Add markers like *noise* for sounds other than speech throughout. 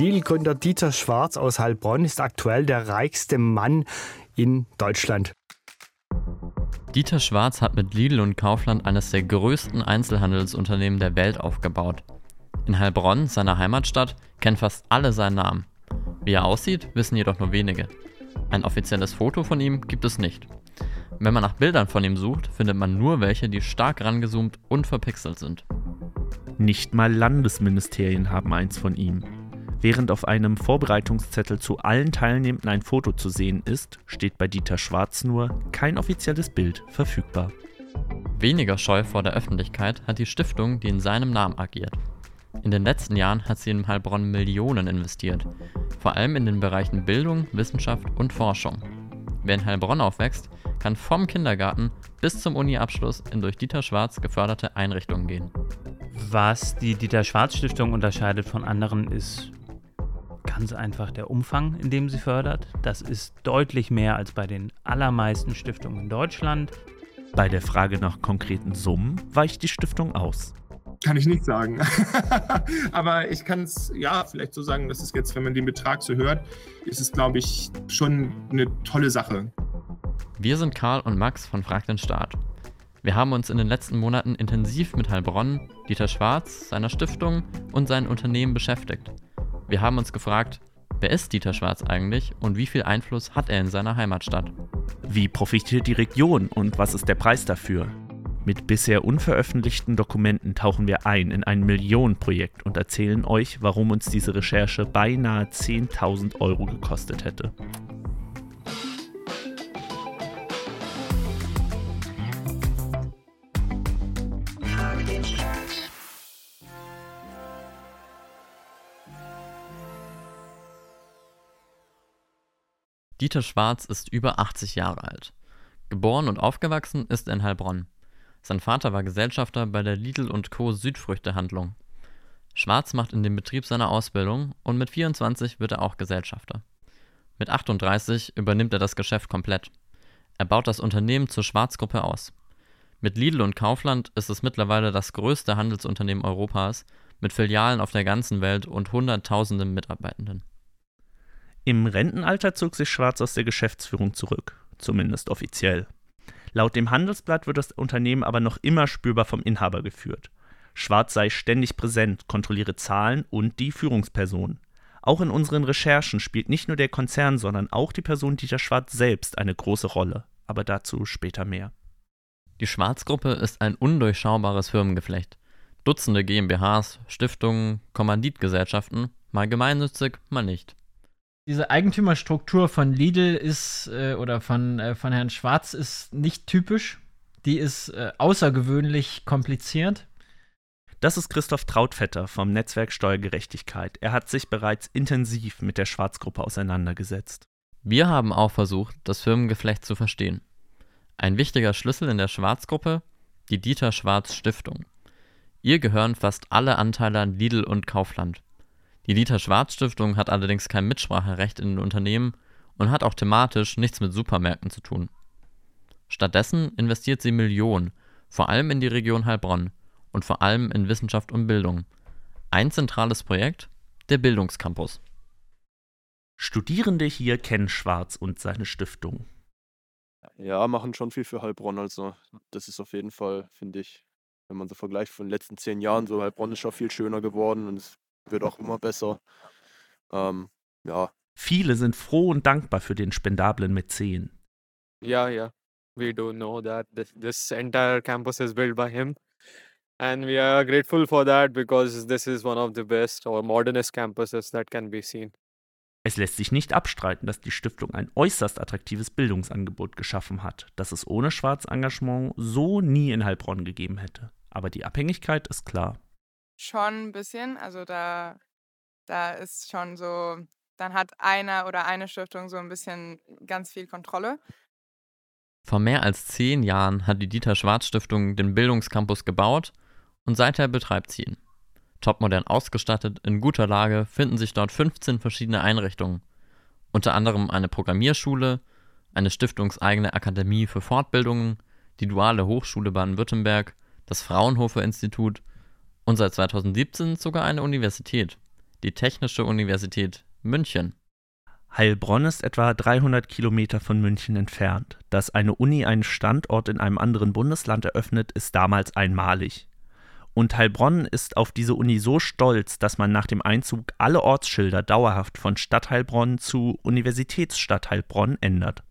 Lidl-Gründer Dieter Schwarz aus Heilbronn ist aktuell der reichste Mann in Deutschland. Dieter Schwarz hat mit Lidl und Kaufland eines der größten Einzelhandelsunternehmen der Welt aufgebaut. In Heilbronn, seiner Heimatstadt, kennen fast alle seinen Namen. Wie er aussieht, wissen jedoch nur wenige. Ein offizielles Foto von ihm gibt es nicht. Wenn man nach Bildern von ihm sucht, findet man nur welche, die stark rangezoomt und verpixelt sind. Nicht mal Landesministerien haben eins von ihm. Während auf einem Vorbereitungszettel zu allen Teilnehmenden ein Foto zu sehen ist, steht bei Dieter Schwarz nur kein offizielles Bild verfügbar. Weniger scheu vor der Öffentlichkeit hat die Stiftung, die in seinem Namen agiert. In den letzten Jahren hat sie in Heilbronn Millionen investiert, vor allem in den Bereichen Bildung, Wissenschaft und Forschung. Wer in Heilbronn aufwächst, kann vom Kindergarten bis zum Uni-Abschluss in durch Dieter Schwarz geförderte Einrichtungen gehen. Was die Dieter Schwarz Stiftung unterscheidet von anderen ist ganz einfach der Umfang, in dem sie fördert. Das ist deutlich mehr als bei den allermeisten Stiftungen in Deutschland. Bei der Frage nach konkreten Summen weicht die Stiftung aus. Kann ich nicht sagen. *laughs* Aber ich kann es ja vielleicht so sagen, dass es jetzt, wenn man den Betrag so hört, ist es, glaube ich, schon eine tolle Sache. Wir sind Karl und Max von Frag den Staat. Wir haben uns in den letzten Monaten intensiv mit Heilbronn, Dieter Schwarz, seiner Stiftung und seinen Unternehmen beschäftigt. Wir haben uns gefragt, wer ist Dieter Schwarz eigentlich und wie viel Einfluss hat er in seiner Heimatstadt? Wie profitiert die Region und was ist der Preis dafür? Mit bisher unveröffentlichten Dokumenten tauchen wir ein in ein Millionenprojekt und erzählen euch, warum uns diese Recherche beinahe 10.000 Euro gekostet hätte. Dieter Schwarz ist über 80 Jahre alt. Geboren und aufgewachsen ist er in Heilbronn. Sein Vater war Gesellschafter bei der Lidl Co. Südfrüchtehandlung. Schwarz macht in dem Betrieb seine Ausbildung und mit 24 wird er auch Gesellschafter. Mit 38 übernimmt er das Geschäft komplett. Er baut das Unternehmen zur Schwarzgruppe aus. Mit Lidl und Kaufland ist es mittlerweile das größte Handelsunternehmen Europas mit Filialen auf der ganzen Welt und Hunderttausenden Mitarbeitenden. Im Rentenalter zog sich Schwarz aus der Geschäftsführung zurück, zumindest offiziell. Laut dem Handelsblatt wird das Unternehmen aber noch immer spürbar vom Inhaber geführt. Schwarz sei ständig präsent, kontrolliere Zahlen und die Führungsperson. Auch in unseren Recherchen spielt nicht nur der Konzern, sondern auch die Person Dieter Schwarz selbst eine große Rolle, aber dazu später mehr. Die Schwarzgruppe ist ein undurchschaubares Firmengeflecht. Dutzende GmbHs, Stiftungen, Kommanditgesellschaften, mal gemeinnützig, mal nicht diese Eigentümerstruktur von Lidl ist äh, oder von, äh, von Herrn Schwarz ist nicht typisch. Die ist äh, außergewöhnlich kompliziert. Das ist Christoph Trautvetter vom Netzwerk Steuergerechtigkeit. Er hat sich bereits intensiv mit der Schwarzgruppe auseinandergesetzt. Wir haben auch versucht, das Firmengeflecht zu verstehen. Ein wichtiger Schlüssel in der Schwarzgruppe, die Dieter Schwarz Stiftung. Ihr gehören fast alle Anteile an Lidl und Kaufland. Die Dieter-Schwarz-Stiftung hat allerdings kein Mitspracherecht in den Unternehmen und hat auch thematisch nichts mit Supermärkten zu tun. Stattdessen investiert sie Millionen, vor allem in die Region Heilbronn und vor allem in Wissenschaft und Bildung. Ein zentrales Projekt, der Bildungscampus. Studierende hier kennen Schwarz und seine Stiftung. Ja, machen schon viel für Heilbronn. Also, das ist auf jeden Fall, finde ich, wenn man so vergleicht von den letzten zehn Jahren, so Heilbronn ist schon viel schöner geworden und es wird auch immer besser. Ähm, ja. Viele sind froh und dankbar für den spendablen Mäzen. Yeah, yeah. We do know that this, this entire campus is built by him. And we are grateful for that because this is one of the best or modernest campuses that can be seen. Es lässt sich nicht abstreiten, dass die Stiftung ein äußerst attraktives Bildungsangebot geschaffen hat, das es ohne Schwarz Engagement so nie in Heilbronn gegeben hätte. Aber die Abhängigkeit ist klar. Schon ein bisschen. Also da, da ist schon so, dann hat einer oder eine Stiftung so ein bisschen ganz viel Kontrolle. Vor mehr als zehn Jahren hat die Dieter Schwarz Stiftung den Bildungscampus gebaut und seither betreibt sie ihn. Topmodern ausgestattet, in guter Lage finden sich dort 15 verschiedene Einrichtungen. Unter anderem eine Programmierschule, eine stiftungseigene Akademie für Fortbildungen, die Duale Hochschule Baden-Württemberg, das Fraunhofer Institut und seit 2017 sogar eine Universität, die Technische Universität München. Heilbronn ist etwa 300 Kilometer von München entfernt. Dass eine Uni einen Standort in einem anderen Bundesland eröffnet, ist damals einmalig. Und Heilbronn ist auf diese Uni so stolz, dass man nach dem Einzug alle Ortsschilder dauerhaft von Stadt Heilbronn zu Universitätsstadt Heilbronn ändert.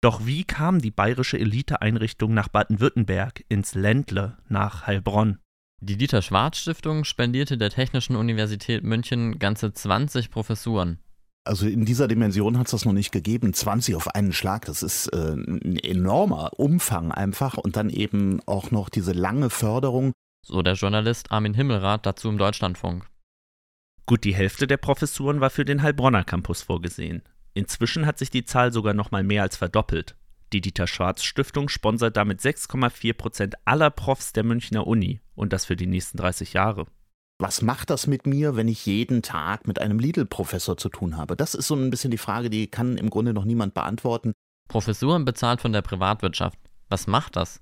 Doch wie kam die bayerische Eliteeinrichtung nach Baden-Württemberg, ins Ländle, nach Heilbronn? Die Dieter Schwarz Stiftung spendierte der Technischen Universität München ganze 20 Professuren. Also in dieser Dimension hat es das noch nicht gegeben. 20 auf einen Schlag, das ist äh, ein enormer Umfang einfach und dann eben auch noch diese lange Förderung. So der Journalist Armin Himmelrath dazu im Deutschlandfunk. Gut die Hälfte der Professuren war für den Heilbronner Campus vorgesehen. Inzwischen hat sich die Zahl sogar noch mal mehr als verdoppelt. Die Dieter Schwarz Stiftung sponsert damit 6,4 Prozent aller Profs der Münchner Uni und das für die nächsten 30 Jahre. Was macht das mit mir, wenn ich jeden Tag mit einem Lidl-Professor zu tun habe? Das ist so ein bisschen die Frage, die kann im Grunde noch niemand beantworten. Professuren bezahlt von der Privatwirtschaft. Was macht das?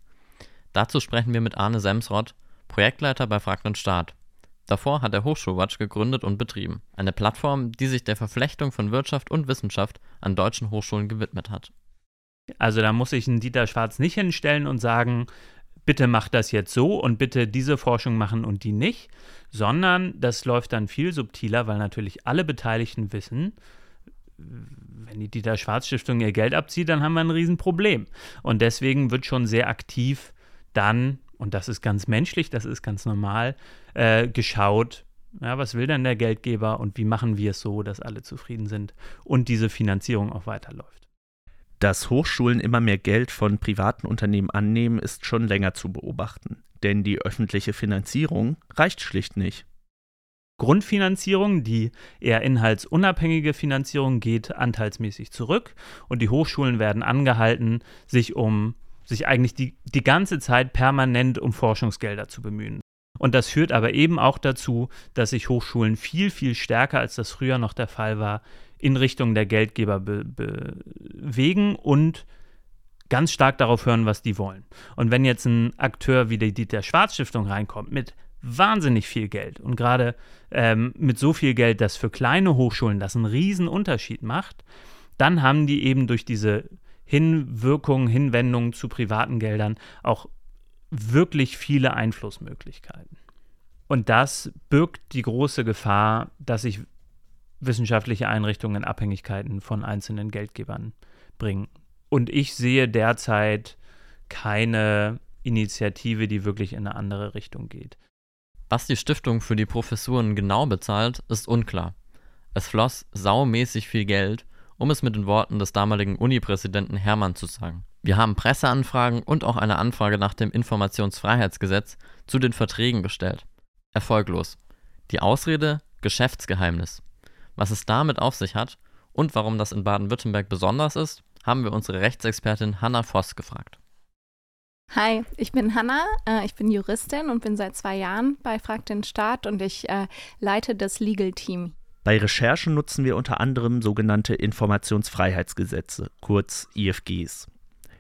Dazu sprechen wir mit Arne Semsrott, Projektleiter bei Fragt und Staat. Davor hat er Hochschulwatch gegründet und betrieben, eine Plattform, die sich der Verflechtung von Wirtschaft und Wissenschaft an deutschen Hochschulen gewidmet hat. Also da muss sich ein Dieter Schwarz nicht hinstellen und sagen, bitte mach das jetzt so und bitte diese Forschung machen und die nicht, sondern das läuft dann viel subtiler, weil natürlich alle Beteiligten wissen, wenn die Dieter Schwarz Stiftung ihr Geld abzieht, dann haben wir ein Riesenproblem. Und deswegen wird schon sehr aktiv dann, und das ist ganz menschlich, das ist ganz normal, äh, geschaut, ja, was will denn der Geldgeber und wie machen wir es so, dass alle zufrieden sind und diese Finanzierung auch weiterläuft. Dass Hochschulen immer mehr Geld von privaten Unternehmen annehmen, ist schon länger zu beobachten. Denn die öffentliche Finanzierung reicht schlicht nicht. Grundfinanzierung, die eher inhaltsunabhängige Finanzierung, geht anteilsmäßig zurück und die Hochschulen werden angehalten, sich um sich eigentlich die, die ganze Zeit permanent um Forschungsgelder zu bemühen. Und das führt aber eben auch dazu, dass sich Hochschulen viel, viel stärker, als das früher noch der Fall war, in Richtung der Geldgeber be bewegen und ganz stark darauf hören, was die wollen. Und wenn jetzt ein Akteur wie die Dieter Schwarz Stiftung reinkommt mit wahnsinnig viel Geld und gerade ähm, mit so viel Geld, dass für kleine Hochschulen das einen riesen Unterschied macht, dann haben die eben durch diese Hinwirkungen, Hinwendungen zu privaten Geldern auch wirklich viele Einflussmöglichkeiten. Und das birgt die große Gefahr, dass sich wissenschaftliche Einrichtungen in Abhängigkeiten von einzelnen Geldgebern bringen. Und ich sehe derzeit keine Initiative, die wirklich in eine andere Richtung geht. Was die Stiftung für die Professuren genau bezahlt, ist unklar. Es floss saumäßig viel Geld, um es mit den Worten des damaligen Unipräsidenten Hermann zu sagen. Wir haben Presseanfragen und auch eine Anfrage nach dem Informationsfreiheitsgesetz zu den Verträgen gestellt. Erfolglos. Die Ausrede Geschäftsgeheimnis. Was es damit auf sich hat und warum das in Baden-Württemberg besonders ist, haben wir unsere Rechtsexpertin Hanna Voss gefragt. Hi, ich bin Hanna, äh, ich bin Juristin und bin seit zwei Jahren bei Frag den Staat und ich äh, leite das Legal Team. Bei Recherchen nutzen wir unter anderem sogenannte Informationsfreiheitsgesetze, kurz IFGs.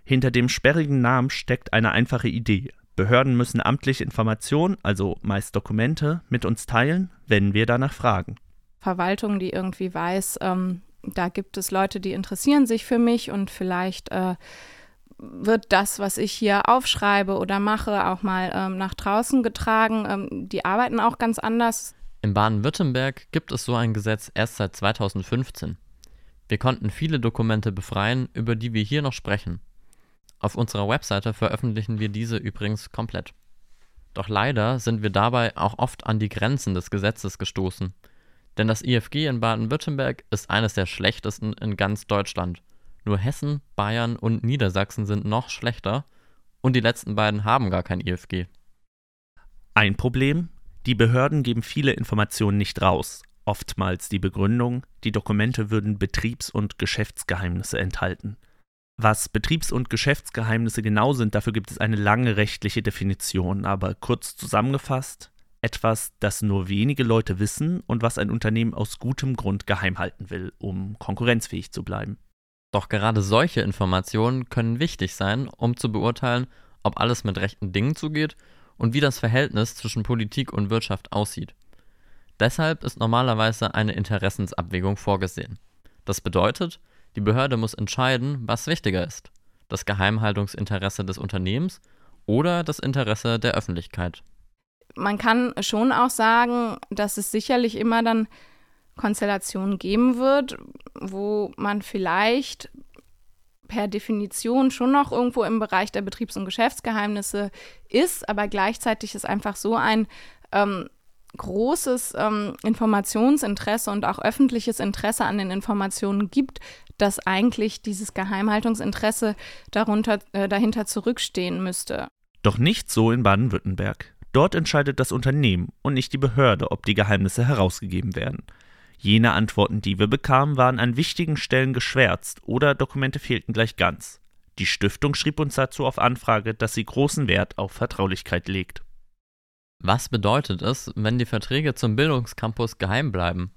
Hinter dem sperrigen Namen steckt eine einfache Idee. Behörden müssen amtliche Informationen, also meist Dokumente, mit uns teilen, wenn wir danach fragen. Verwaltung, die irgendwie weiß, ähm, da gibt es Leute, die interessieren sich für mich und vielleicht äh, wird das, was ich hier aufschreibe oder mache, auch mal ähm, nach draußen getragen. Ähm, die arbeiten auch ganz anders. In Baden-Württemberg gibt es so ein Gesetz erst seit 2015. Wir konnten viele Dokumente befreien, über die wir hier noch sprechen. Auf unserer Webseite veröffentlichen wir diese übrigens komplett. Doch leider sind wir dabei auch oft an die Grenzen des Gesetzes gestoßen. Denn das IFG in Baden-Württemberg ist eines der schlechtesten in ganz Deutschland. Nur Hessen, Bayern und Niedersachsen sind noch schlechter und die letzten beiden haben gar kein IFG. Ein Problem? Die Behörden geben viele Informationen nicht raus. Oftmals die Begründung, die Dokumente würden Betriebs- und Geschäftsgeheimnisse enthalten. Was Betriebs- und Geschäftsgeheimnisse genau sind, dafür gibt es eine lange rechtliche Definition, aber kurz zusammengefasst, etwas, das nur wenige Leute wissen und was ein Unternehmen aus gutem Grund geheim halten will, um konkurrenzfähig zu bleiben. Doch gerade solche Informationen können wichtig sein, um zu beurteilen, ob alles mit rechten Dingen zugeht und wie das Verhältnis zwischen Politik und Wirtschaft aussieht. Deshalb ist normalerweise eine Interessensabwägung vorgesehen. Das bedeutet, die Behörde muss entscheiden, was wichtiger ist, das Geheimhaltungsinteresse des Unternehmens oder das Interesse der Öffentlichkeit. Man kann schon auch sagen, dass es sicherlich immer dann Konstellationen geben wird, wo man vielleicht per Definition schon noch irgendwo im Bereich der Betriebs- und Geschäftsgeheimnisse ist, aber gleichzeitig ist einfach so ein ähm, großes ähm, Informationsinteresse und auch öffentliches Interesse an den Informationen gibt, dass eigentlich dieses Geheimhaltungsinteresse darunter, äh, dahinter zurückstehen müsste. Doch nicht so in Baden-Württemberg. Dort entscheidet das Unternehmen und nicht die Behörde, ob die Geheimnisse herausgegeben werden. Jene Antworten, die wir bekamen, waren an wichtigen Stellen geschwärzt oder Dokumente fehlten gleich ganz. Die Stiftung schrieb uns dazu auf Anfrage, dass sie großen Wert auf Vertraulichkeit legt. Was bedeutet es, wenn die Verträge zum Bildungscampus geheim bleiben?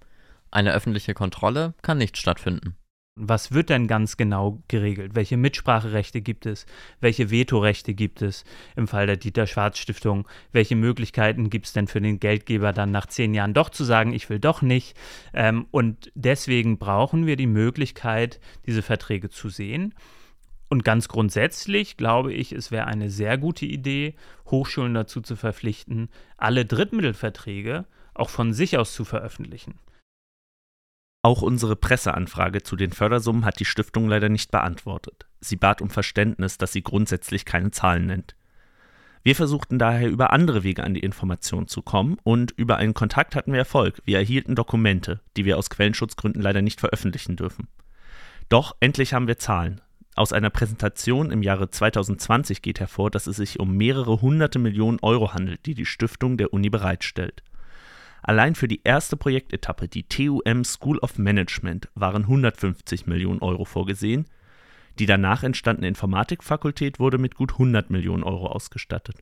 Eine öffentliche Kontrolle kann nicht stattfinden. Was wird denn ganz genau geregelt? Welche Mitspracherechte gibt es? Welche Vetorechte gibt es im Fall der Dieter Schwarz Stiftung? Welche Möglichkeiten gibt es denn für den Geldgeber dann nach zehn Jahren doch zu sagen, ich will doch nicht? Ähm, und deswegen brauchen wir die Möglichkeit, diese Verträge zu sehen. Und ganz grundsätzlich glaube ich, es wäre eine sehr gute Idee, Hochschulen dazu zu verpflichten, alle Drittmittelverträge auch von sich aus zu veröffentlichen. Auch unsere Presseanfrage zu den Fördersummen hat die Stiftung leider nicht beantwortet. Sie bat um Verständnis, dass sie grundsätzlich keine Zahlen nennt. Wir versuchten daher über andere Wege an die Information zu kommen und über einen Kontakt hatten wir Erfolg. Wir erhielten Dokumente, die wir aus Quellenschutzgründen leider nicht veröffentlichen dürfen. Doch endlich haben wir Zahlen. Aus einer Präsentation im Jahre 2020 geht hervor, dass es sich um mehrere hunderte Millionen Euro handelt, die die Stiftung der Uni bereitstellt. Allein für die erste Projektetappe, die TUM School of Management, waren 150 Millionen Euro vorgesehen. Die danach entstandene Informatikfakultät wurde mit gut 100 Millionen Euro ausgestattet.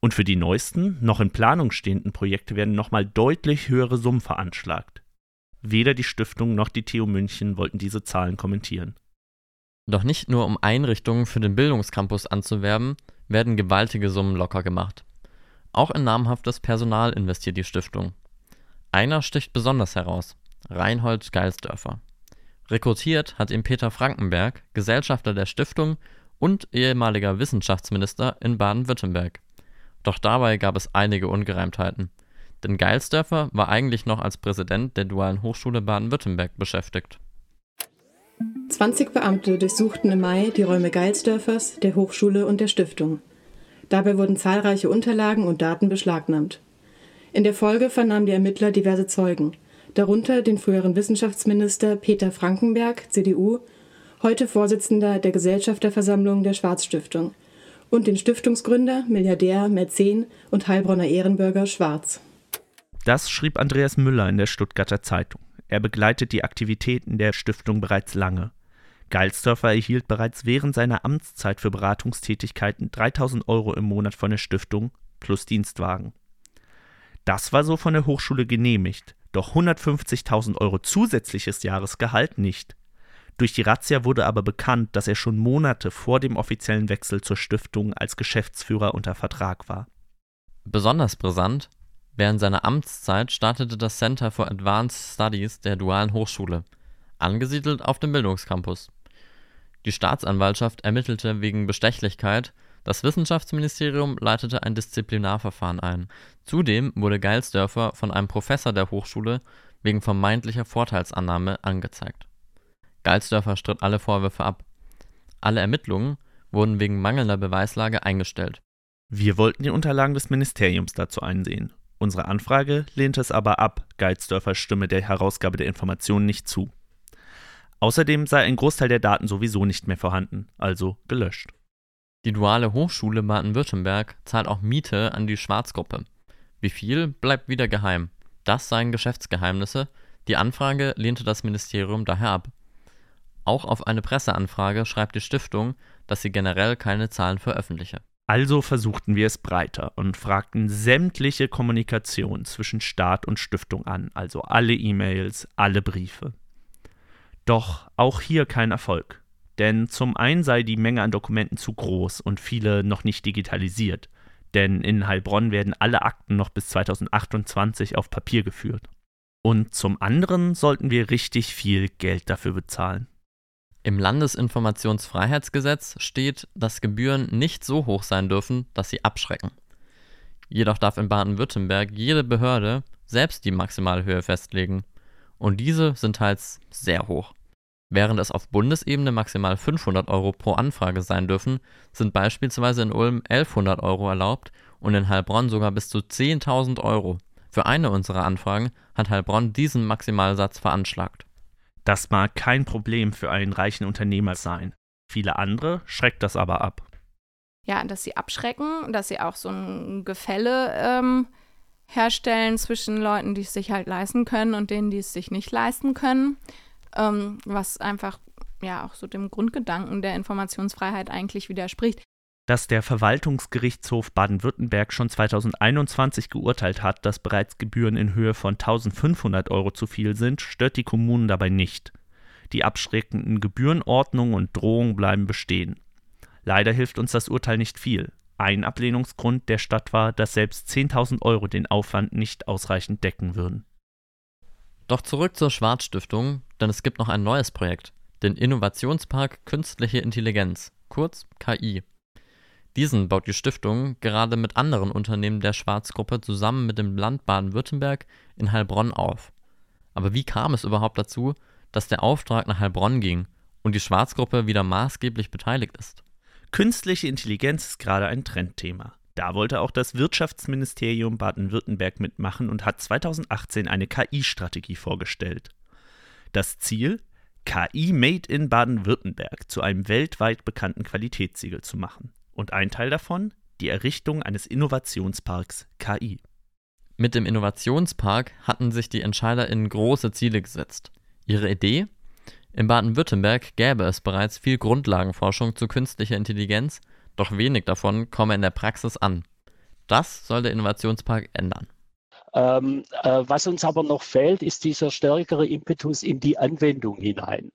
Und für die neuesten, noch in Planung stehenden Projekte werden nochmal deutlich höhere Summen veranschlagt. Weder die Stiftung noch die TU München wollten diese Zahlen kommentieren. Doch nicht nur um Einrichtungen für den Bildungscampus anzuwerben, werden gewaltige Summen locker gemacht. Auch in namhaftes Personal investiert die Stiftung. Einer sticht besonders heraus: Reinhold Geilsdörfer. Rekrutiert hat ihn Peter Frankenberg, Gesellschafter der Stiftung und ehemaliger Wissenschaftsminister in Baden-Württemberg. Doch dabei gab es einige Ungereimtheiten. Denn Geilsdörfer war eigentlich noch als Präsident der Dualen Hochschule Baden-Württemberg beschäftigt. 20 Beamte durchsuchten im Mai die Räume Geilsdörfers, der Hochschule und der Stiftung. Dabei wurden zahlreiche Unterlagen und Daten beschlagnahmt. In der Folge vernahmen die Ermittler diverse Zeugen, darunter den früheren Wissenschaftsminister Peter Frankenberg, CDU, heute Vorsitzender der Gesellschafterversammlung der Schwarz-Stiftung, und den Stiftungsgründer, Milliardär, Mäzen und Heilbronner Ehrenbürger Schwarz. Das schrieb Andreas Müller in der Stuttgarter Zeitung. Er begleitet die Aktivitäten der Stiftung bereits lange. Geilsdörfer erhielt bereits während seiner Amtszeit für Beratungstätigkeiten 3000 Euro im Monat von der Stiftung plus Dienstwagen. Das war so von der Hochschule genehmigt, doch 150.000 Euro zusätzliches Jahresgehalt nicht. Durch die Razzia wurde aber bekannt, dass er schon Monate vor dem offiziellen Wechsel zur Stiftung als Geschäftsführer unter Vertrag war. Besonders brisant, während seiner Amtszeit startete das Center for Advanced Studies der Dualen Hochschule, angesiedelt auf dem Bildungscampus. Die Staatsanwaltschaft ermittelte wegen Bestechlichkeit, das Wissenschaftsministerium leitete ein Disziplinarverfahren ein. Zudem wurde Geilsdörfer von einem Professor der Hochschule wegen vermeintlicher Vorteilsannahme angezeigt. Geilsdörfer stritt alle Vorwürfe ab. Alle Ermittlungen wurden wegen mangelnder Beweislage eingestellt. Wir wollten die Unterlagen des Ministeriums dazu einsehen. Unsere Anfrage lehnte es aber ab, Geilsdörfer stimme der Herausgabe der Informationen nicht zu. Außerdem sei ein Großteil der Daten sowieso nicht mehr vorhanden, also gelöscht. Die Duale Hochschule Baden-Württemberg zahlt auch Miete an die Schwarzgruppe. Wie viel bleibt wieder geheim. Das seien Geschäftsgeheimnisse. Die Anfrage lehnte das Ministerium daher ab. Auch auf eine Presseanfrage schreibt die Stiftung, dass sie generell keine Zahlen veröffentliche. Also versuchten wir es breiter und fragten sämtliche Kommunikation zwischen Staat und Stiftung an, also alle E-Mails, alle Briefe. Doch auch hier kein Erfolg. Denn zum einen sei die Menge an Dokumenten zu groß und viele noch nicht digitalisiert. Denn in Heilbronn werden alle Akten noch bis 2028 auf Papier geführt. Und zum anderen sollten wir richtig viel Geld dafür bezahlen. Im Landesinformationsfreiheitsgesetz steht, dass Gebühren nicht so hoch sein dürfen, dass sie abschrecken. Jedoch darf in Baden-Württemberg jede Behörde selbst die Maximalhöhe festlegen. Und diese sind teils sehr hoch. Während es auf Bundesebene maximal 500 Euro pro Anfrage sein dürfen, sind beispielsweise in Ulm 1100 Euro erlaubt und in Heilbronn sogar bis zu 10.000 Euro. Für eine unserer Anfragen hat Heilbronn diesen Maximalsatz veranschlagt. Das mag kein Problem für einen reichen Unternehmer sein. Viele andere schreckt das aber ab. Ja, dass sie abschrecken, dass sie auch so ein Gefälle ähm, herstellen zwischen Leuten, die es sich halt leisten können und denen, die es sich nicht leisten können ähm, was einfach ja auch so dem Grundgedanken der Informationsfreiheit eigentlich widerspricht. Dass der Verwaltungsgerichtshof Baden-Württemberg schon 2021 geurteilt hat, dass bereits Gebühren in Höhe von 1500 Euro zu viel sind, stört die Kommunen dabei nicht. Die abschreckenden Gebührenordnungen und Drohungen bleiben bestehen. Leider hilft uns das Urteil nicht viel. Ein Ablehnungsgrund der Stadt war, dass selbst 10.000 Euro den Aufwand nicht ausreichend decken würden. Doch zurück zur Schwarzstiftung, denn es gibt noch ein neues Projekt, den Innovationspark Künstliche Intelligenz, kurz KI. Diesen baut die Stiftung gerade mit anderen Unternehmen der Schwarzgruppe zusammen mit dem Land Baden-Württemberg in Heilbronn auf. Aber wie kam es überhaupt dazu, dass der Auftrag nach Heilbronn ging und die Schwarzgruppe wieder maßgeblich beteiligt ist? Künstliche Intelligenz ist gerade ein Trendthema. Da wollte auch das Wirtschaftsministerium Baden-Württemberg mitmachen und hat 2018 eine KI-Strategie vorgestellt. Das Ziel? KI Made in Baden-Württemberg zu einem weltweit bekannten Qualitätssiegel zu machen. Und ein Teil davon? Die Errichtung eines Innovationsparks KI. Mit dem Innovationspark hatten sich die EntscheiderInnen große Ziele gesetzt. Ihre Idee? In Baden-Württemberg gäbe es bereits viel Grundlagenforschung zu künstlicher Intelligenz doch wenig davon komme in der Praxis an. Das soll der Innovationspark ändern. Ähm, äh, was uns aber noch fehlt, ist dieser stärkere Impetus in die Anwendung hinein.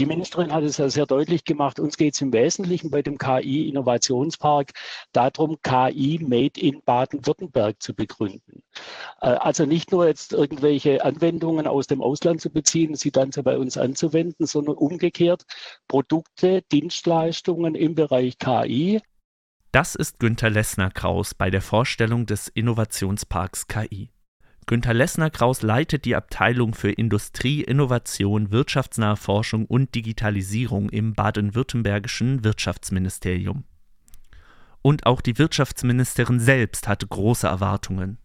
Die Ministerin hat es ja sehr deutlich gemacht, uns geht es im Wesentlichen bei dem KI-Innovationspark darum, KI Made in Baden-Württemberg zu begründen. Äh, also nicht nur jetzt irgendwelche Anwendungen aus dem Ausland zu beziehen, sie dann bei uns anzuwenden, sondern umgekehrt Produkte, Dienstleistungen im Bereich KI. Das ist Günter Lessner-Kraus bei der Vorstellung des Innovationsparks KI. Günter Lessner-Kraus leitet die Abteilung für Industrie, Innovation, wirtschaftsnahe Forschung und Digitalisierung im baden-württembergischen Wirtschaftsministerium. Und auch die Wirtschaftsministerin selbst hatte große Erwartungen.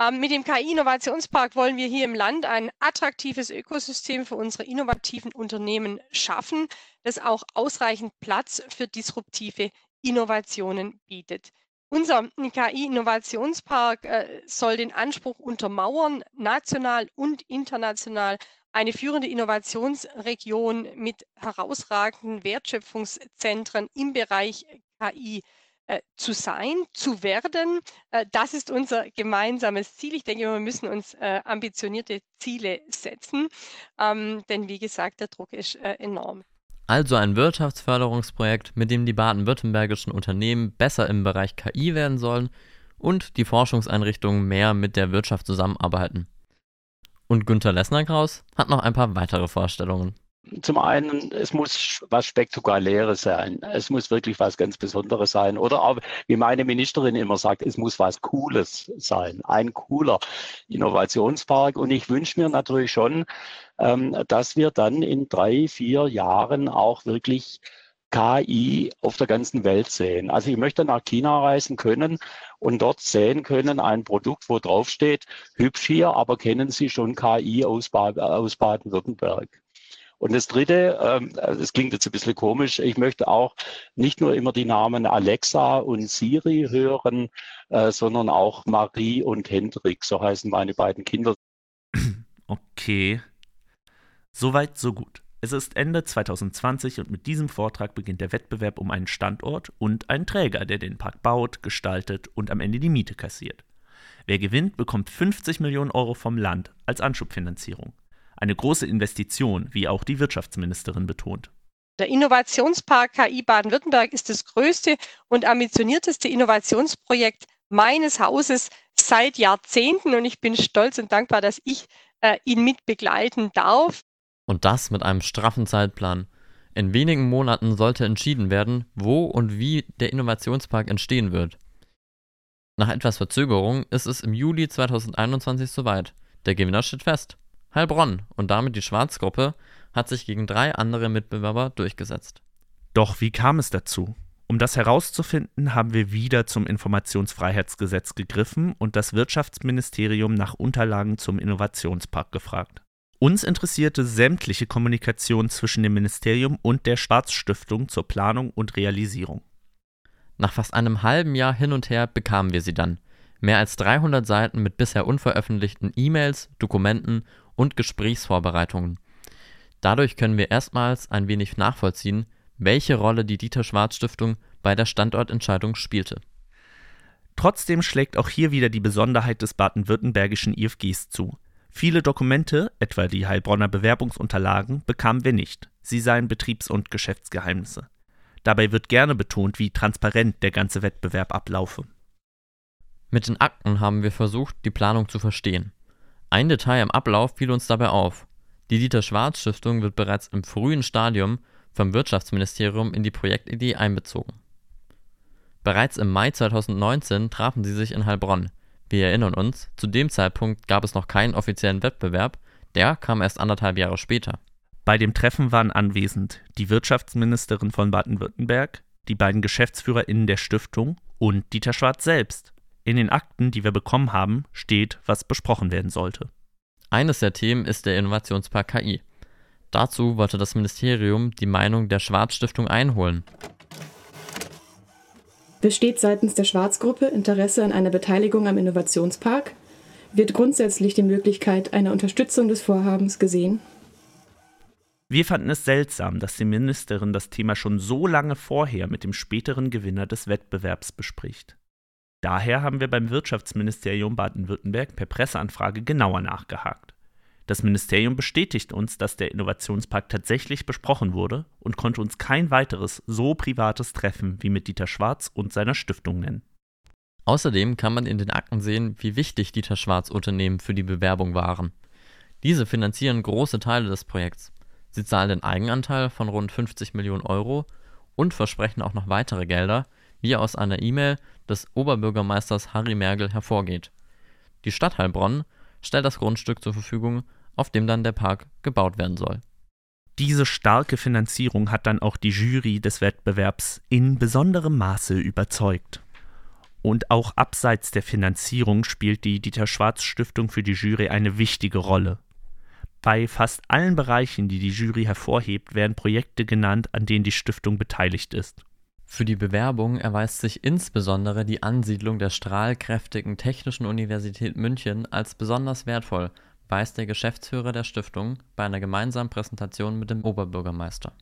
Ähm, mit dem KI-Innovationspark wollen wir hier im Land ein attraktives Ökosystem für unsere innovativen Unternehmen schaffen, das auch ausreichend Platz für disruptive Innovationen bietet. Unser KI-Innovationspark äh, soll den Anspruch untermauern, national und international eine führende Innovationsregion mit herausragenden Wertschöpfungszentren im Bereich KI äh, zu sein, zu werden. Äh, das ist unser gemeinsames Ziel. Ich denke, wir müssen uns ambitionierte Ziele setzen, ähm, denn wie gesagt, der Druck ist enorm. Also ein Wirtschaftsförderungsprojekt, mit dem die baden-württembergischen Unternehmen besser im Bereich KI werden sollen und die Forschungseinrichtungen mehr mit der Wirtschaft zusammenarbeiten. Und Günter Lessner-Kraus hat noch ein paar weitere Vorstellungen. Zum einen, es muss was Spektakuläres sein. Es muss wirklich was ganz Besonderes sein. Oder auch, wie meine Ministerin immer sagt, es muss was Cooles sein. Ein cooler Innovationspark. Und ich wünsche mir natürlich schon, ähm, dass wir dann in drei, vier Jahren auch wirklich KI auf der ganzen Welt sehen. Also ich möchte nach China reisen können und dort sehen können ein Produkt, wo drauf steht, hübsch hier, aber kennen Sie schon KI aus, aus Baden-Württemberg? Und das Dritte, ähm, das klingt jetzt ein bisschen komisch, ich möchte auch nicht nur immer die Namen Alexa und Siri hören, äh, sondern auch Marie und Hendrik, so heißen meine beiden Kinder. *clears throat* Okay. Soweit, so gut. Es ist Ende 2020 und mit diesem Vortrag beginnt der Wettbewerb um einen Standort und einen Träger, der den Park baut, gestaltet und am Ende die Miete kassiert. Wer gewinnt, bekommt 50 Millionen Euro vom Land als Anschubfinanzierung. Eine große Investition, wie auch die Wirtschaftsministerin betont. Der Innovationspark KI Baden-Württemberg ist das größte und ambitionierteste Innovationsprojekt meines Hauses seit Jahrzehnten und ich bin stolz und dankbar, dass ich äh, ihn mit begleiten darf. Und das mit einem straffen Zeitplan. In wenigen Monaten sollte entschieden werden, wo und wie der Innovationspark entstehen wird. Nach etwas Verzögerung ist es im Juli 2021 soweit. Der Gewinner steht fest. Heilbronn und damit die Schwarzgruppe hat sich gegen drei andere Mitbewerber durchgesetzt. Doch wie kam es dazu? Um das herauszufinden, haben wir wieder zum Informationsfreiheitsgesetz gegriffen und das Wirtschaftsministerium nach Unterlagen zum Innovationspark gefragt. Uns interessierte sämtliche Kommunikation zwischen dem Ministerium und der Schwarzstiftung zur Planung und Realisierung. Nach fast einem halben Jahr hin und her bekamen wir sie dann. Mehr als 300 Seiten mit bisher unveröffentlichten E-Mails, Dokumenten und Gesprächsvorbereitungen. Dadurch können wir erstmals ein wenig nachvollziehen, welche Rolle die Dieter Schwarz Stiftung bei der Standortentscheidung spielte. Trotzdem schlägt auch hier wieder die Besonderheit des baden-württembergischen IFGs zu. Viele Dokumente, etwa die Heilbronner Bewerbungsunterlagen, bekamen wir nicht. Sie seien Betriebs- und Geschäftsgeheimnisse. Dabei wird gerne betont, wie transparent der ganze Wettbewerb ablaufe. Mit den Akten haben wir versucht, die Planung zu verstehen. Ein Detail im Ablauf fiel uns dabei auf. Die Dieter Schwarz Stiftung wird bereits im frühen Stadium vom Wirtschaftsministerium in die Projektidee einbezogen. Bereits im Mai 2019 trafen sie sich in Heilbronn. Wir erinnern uns, zu dem Zeitpunkt gab es noch keinen offiziellen Wettbewerb, der kam erst anderthalb Jahre später. Bei dem Treffen waren anwesend die Wirtschaftsministerin von Baden-Württemberg, die beiden GeschäftsführerInnen der Stiftung und Dieter Schwarz selbst. In den Akten, die wir bekommen haben, steht, was besprochen werden sollte. Eines der Themen ist der Innovationspark KI. Dazu wollte das Ministerium die Meinung der Schwarz-Stiftung einholen. Besteht seitens der Schwarz-Gruppe Interesse an einer Beteiligung am Innovationspark? Wird grundsätzlich die Möglichkeit einer Unterstützung des Vorhabens gesehen? Wir fanden es seltsam, dass die Ministerin das Thema schon so lange vorher mit dem späteren Gewinner des Wettbewerbs bespricht. Daher haben wir beim Wirtschaftsministerium Baden-Württemberg per Presseanfrage genauer nachgehakt. Das Ministerium bestätigt uns, dass der Innovationspark tatsächlich besprochen wurde und konnte uns kein weiteres so privates Treffen wie mit Dieter Schwarz und seiner Stiftung nennen. Außerdem kann man in den Akten sehen, wie wichtig Dieter Schwarz Unternehmen für die Bewerbung waren. Diese finanzieren große Teile des Projekts. Sie zahlen den Eigenanteil von rund 50 Millionen Euro und versprechen auch noch weitere Gelder, wie aus einer E-Mail des Oberbürgermeisters Harry Mergel hervorgeht. Die Stadt Heilbronn stellt das Grundstück zur Verfügung, auf dem dann der Park gebaut werden soll. Diese starke Finanzierung hat dann auch die Jury des Wettbewerbs in besonderem Maße überzeugt. Und auch abseits der Finanzierung spielt die Dieter Schwarz Stiftung für die Jury eine wichtige Rolle. Bei fast allen Bereichen, die die Jury hervorhebt, werden Projekte genannt, an denen die Stiftung beteiligt ist. Für die Bewerbung erweist sich insbesondere die Ansiedlung der strahlkräftigen Technischen Universität München als besonders wertvoll, weiß der Geschäftsführer der Stiftung bei einer gemeinsamen Präsentation mit dem Oberbürgermeister.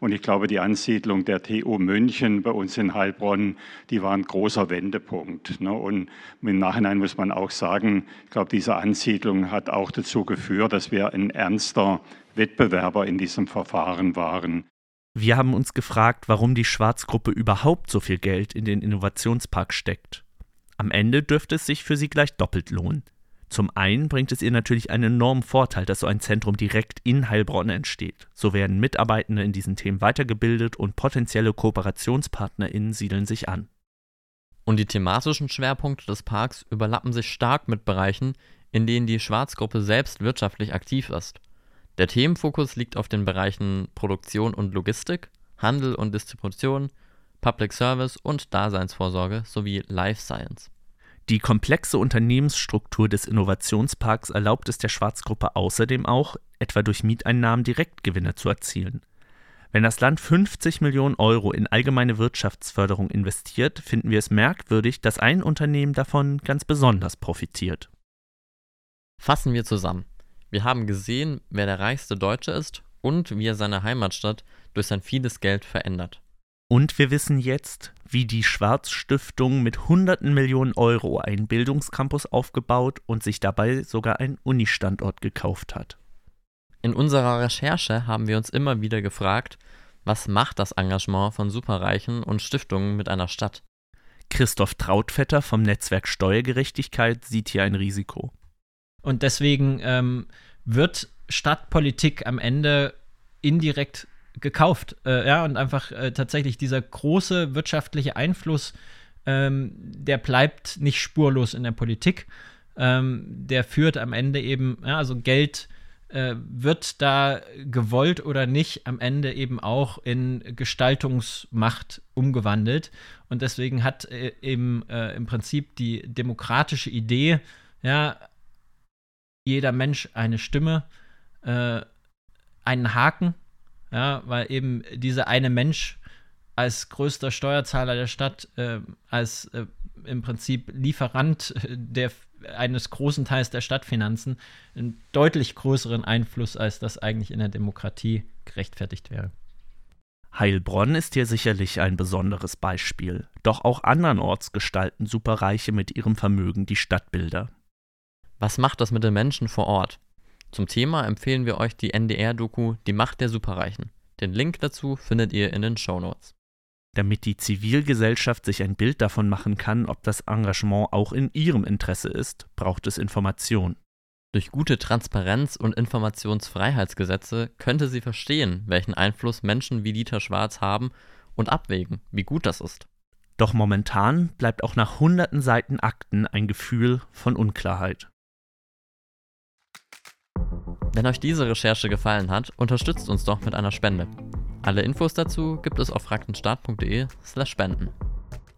Und ich glaube, die Ansiedlung der TU München bei uns in Heilbronn, die war ein großer Wendepunkt. Ne? Und im Nachhinein muss man auch sagen, ich glaube, diese Ansiedlung hat auch dazu geführt, dass wir ein ernster Wettbewerber in diesem Verfahren waren. Wir haben uns gefragt, warum die Schwarzgruppe überhaupt so viel Geld in den Innovationspark steckt. Am Ende dürfte es sich für sie gleich doppelt lohnen. Zum einen bringt es ihr natürlich einen enormen Vorteil, dass so ein Zentrum direkt in Heilbronn entsteht. So werden Mitarbeitende in diesen Themen weitergebildet und potenzielle KooperationspartnerInnen siedeln sich an. Und die thematischen Schwerpunkte des Parks überlappen sich stark mit Bereichen, in denen die Schwarzgruppe selbst wirtschaftlich aktiv ist. Der Themenfokus liegt auf den Bereichen Produktion und Logistik, Handel und Distribution, Public Service und Daseinsvorsorge sowie Life Science. Die komplexe Unternehmensstruktur des Innovationsparks erlaubt es der Schwarzgruppe außerdem auch, etwa durch Mieteinnahmen Direktgewinne zu erzielen. Wenn das Land 50 Millionen Euro in allgemeine Wirtschaftsförderung investiert, finden wir es merkwürdig, dass ein Unternehmen davon ganz besonders profitiert. Fassen wir zusammen. Wir haben gesehen, wer der reichste Deutsche ist und wie er seine Heimatstadt durch sein vieles Geld verändert. Und wir wissen jetzt, wie die Schwarz-Stiftung mit hunderten Millionen Euro einen Bildungscampus aufgebaut und sich dabei sogar einen Uni-Standort gekauft hat. In unserer Recherche haben wir uns immer wieder gefragt, Was macht das Engagement von Superreichen und Stiftungen mit einer Stadt? Christoph Trautvetter vom Netzwerk Steuergerechtigkeit sieht hier ein Risiko. Und deswegen ähm, wird Stadtpolitik am Ende indirekt gekauft. Äh, ja, und einfach äh, tatsächlich dieser große wirtschaftliche Einfluss, ähm, der bleibt nicht spurlos in der Politik. Ähm, der führt am Ende eben, ja, also Geld äh, wird da gewollt oder nicht am Ende eben auch in Gestaltungsmacht umgewandelt. Und deswegen hat äh, eben äh, im Prinzip die demokratische Idee, ja, jeder Mensch eine Stimme, äh, einen Haken, ja, weil eben dieser eine Mensch als größter Steuerzahler der Stadt, äh, als äh, im Prinzip Lieferant der, eines großen Teils der Stadtfinanzen einen deutlich größeren Einfluss, als das eigentlich in der Demokratie gerechtfertigt wäre. Heilbronn ist hier sicherlich ein besonderes Beispiel. Doch auch andernorts gestalten Superreiche mit ihrem Vermögen die Stadtbilder. Was macht das mit den Menschen vor Ort? Zum Thema empfehlen wir euch die NDR-Doku Die Macht der Superreichen. Den Link dazu findet ihr in den Shownotes. Damit die Zivilgesellschaft sich ein Bild davon machen kann, ob das Engagement auch in ihrem Interesse ist, braucht es Information. Durch gute Transparenz- und Informationsfreiheitsgesetze könnte sie verstehen, welchen Einfluss Menschen wie Dieter Schwarz haben und abwägen, wie gut das ist. Doch momentan bleibt auch nach hunderten Seiten Akten ein Gefühl von Unklarheit. Wenn euch diese Recherche gefallen hat, unterstützt uns doch mit einer Spende. Alle Infos dazu gibt es auf faktenstart.de/slash spenden.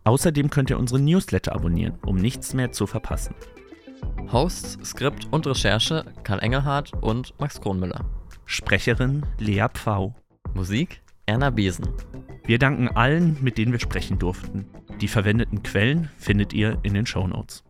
Außerdem könnt ihr unsere Newsletter abonnieren, um nichts mehr zu verpassen. Hosts, Skript und Recherche Karl Engelhardt und Max Kronmüller. Sprecherin Lea Pfau. Musik Erna Besen. Wir danken allen, mit denen wir sprechen durften. Die verwendeten Quellen findet ihr in den Shownotes.